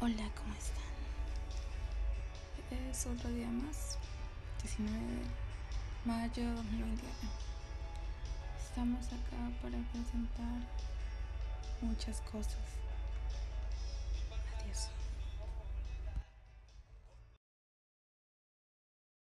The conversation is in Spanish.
Hola, ¿cómo están? Es otro día más, 19 de mayo de 2021. Estamos acá para presentar muchas cosas.